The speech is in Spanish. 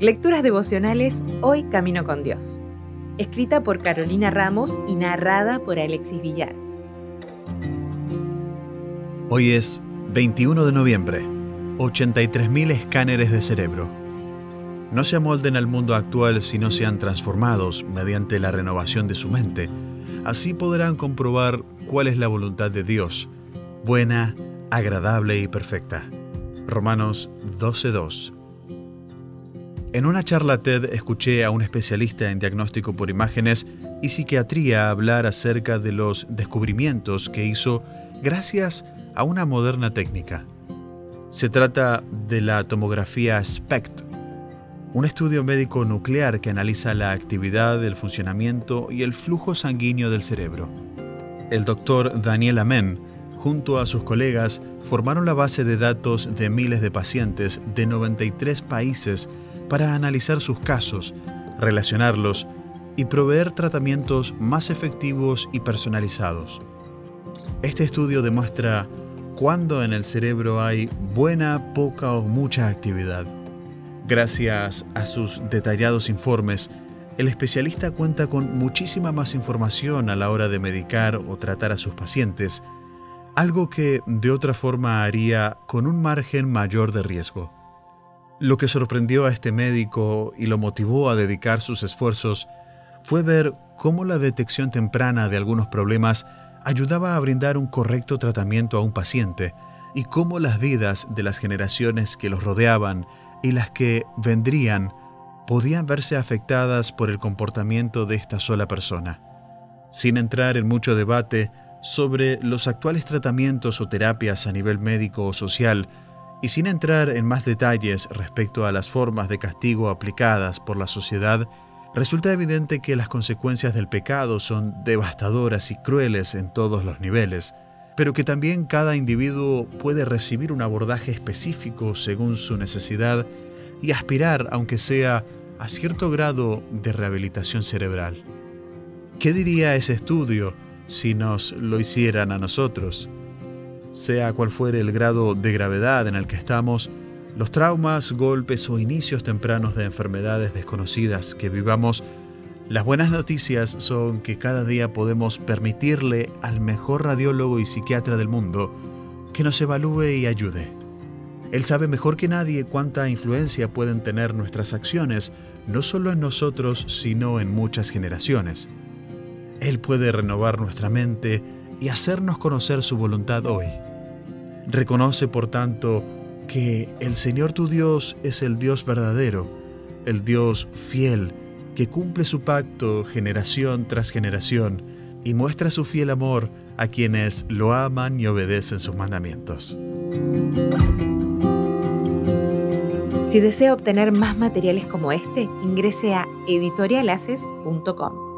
Lecturas devocionales Hoy Camino con Dios. Escrita por Carolina Ramos y narrada por Alexis Villar. Hoy es 21 de noviembre. 83.000 escáneres de cerebro. No se amolden al mundo actual si no sean transformados mediante la renovación de su mente. Así podrán comprobar cuál es la voluntad de Dios, buena, agradable y perfecta. Romanos 12.2 en una charla TED escuché a un especialista en diagnóstico por imágenes y psiquiatría hablar acerca de los descubrimientos que hizo gracias a una moderna técnica. Se trata de la tomografía SPECT, un estudio médico nuclear que analiza la actividad, el funcionamiento y el flujo sanguíneo del cerebro. El doctor Daniel Amen, junto a sus colegas, formaron la base de datos de miles de pacientes de 93 países para analizar sus casos, relacionarlos y proveer tratamientos más efectivos y personalizados. Este estudio demuestra cuándo en el cerebro hay buena, poca o mucha actividad. Gracias a sus detallados informes, el especialista cuenta con muchísima más información a la hora de medicar o tratar a sus pacientes, algo que de otra forma haría con un margen mayor de riesgo. Lo que sorprendió a este médico y lo motivó a dedicar sus esfuerzos fue ver cómo la detección temprana de algunos problemas ayudaba a brindar un correcto tratamiento a un paciente y cómo las vidas de las generaciones que los rodeaban y las que vendrían podían verse afectadas por el comportamiento de esta sola persona. Sin entrar en mucho debate sobre los actuales tratamientos o terapias a nivel médico o social, y sin entrar en más detalles respecto a las formas de castigo aplicadas por la sociedad, resulta evidente que las consecuencias del pecado son devastadoras y crueles en todos los niveles, pero que también cada individuo puede recibir un abordaje específico según su necesidad y aspirar, aunque sea a cierto grado de rehabilitación cerebral. ¿Qué diría ese estudio si nos lo hicieran a nosotros? Sea cual fuere el grado de gravedad en el que estamos, los traumas, golpes o inicios tempranos de enfermedades desconocidas que vivamos, las buenas noticias son que cada día podemos permitirle al mejor radiólogo y psiquiatra del mundo que nos evalúe y ayude. Él sabe mejor que nadie cuánta influencia pueden tener nuestras acciones, no solo en nosotros, sino en muchas generaciones. Él puede renovar nuestra mente, y hacernos conocer su voluntad hoy. Reconoce, por tanto, que el Señor tu Dios es el Dios verdadero, el Dios fiel, que cumple su pacto generación tras generación y muestra su fiel amor a quienes lo aman y obedecen sus mandamientos. Si desea obtener más materiales como este, ingrese a editorialaces.com.